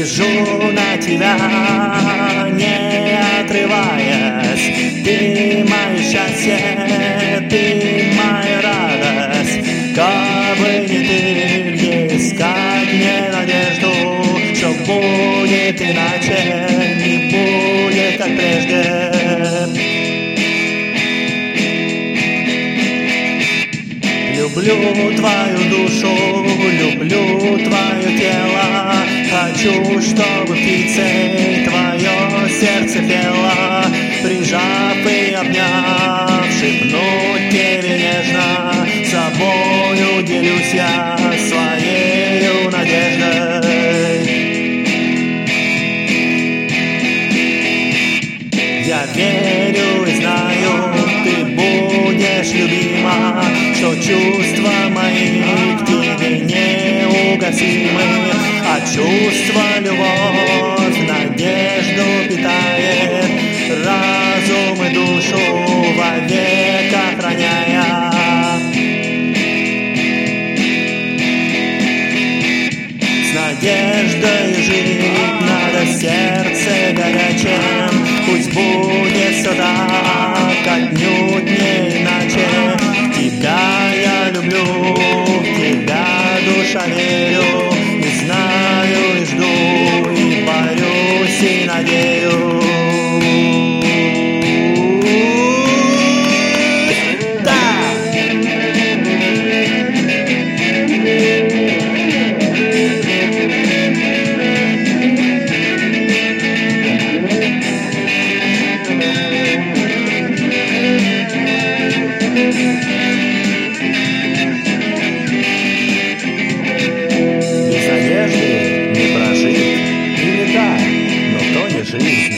Лежу на тебя, не отрываясь Ты мое счастье, ты моя радость. Как бы не ты, где искать мне надежду Что будет иначе, не будет как прежде. Люблю твою душу, люблю твое тело. Хочу, чтобы птицей обняв, шепнуть тебе нежно Собою делюсь я своею надеждой. Я верю и знаю, ты будешь любима Что чувства мои к тебе неугасимы. А чувство любовь надеждой жить надо сердце горячим. Пусть будет все так, отнюдь machine.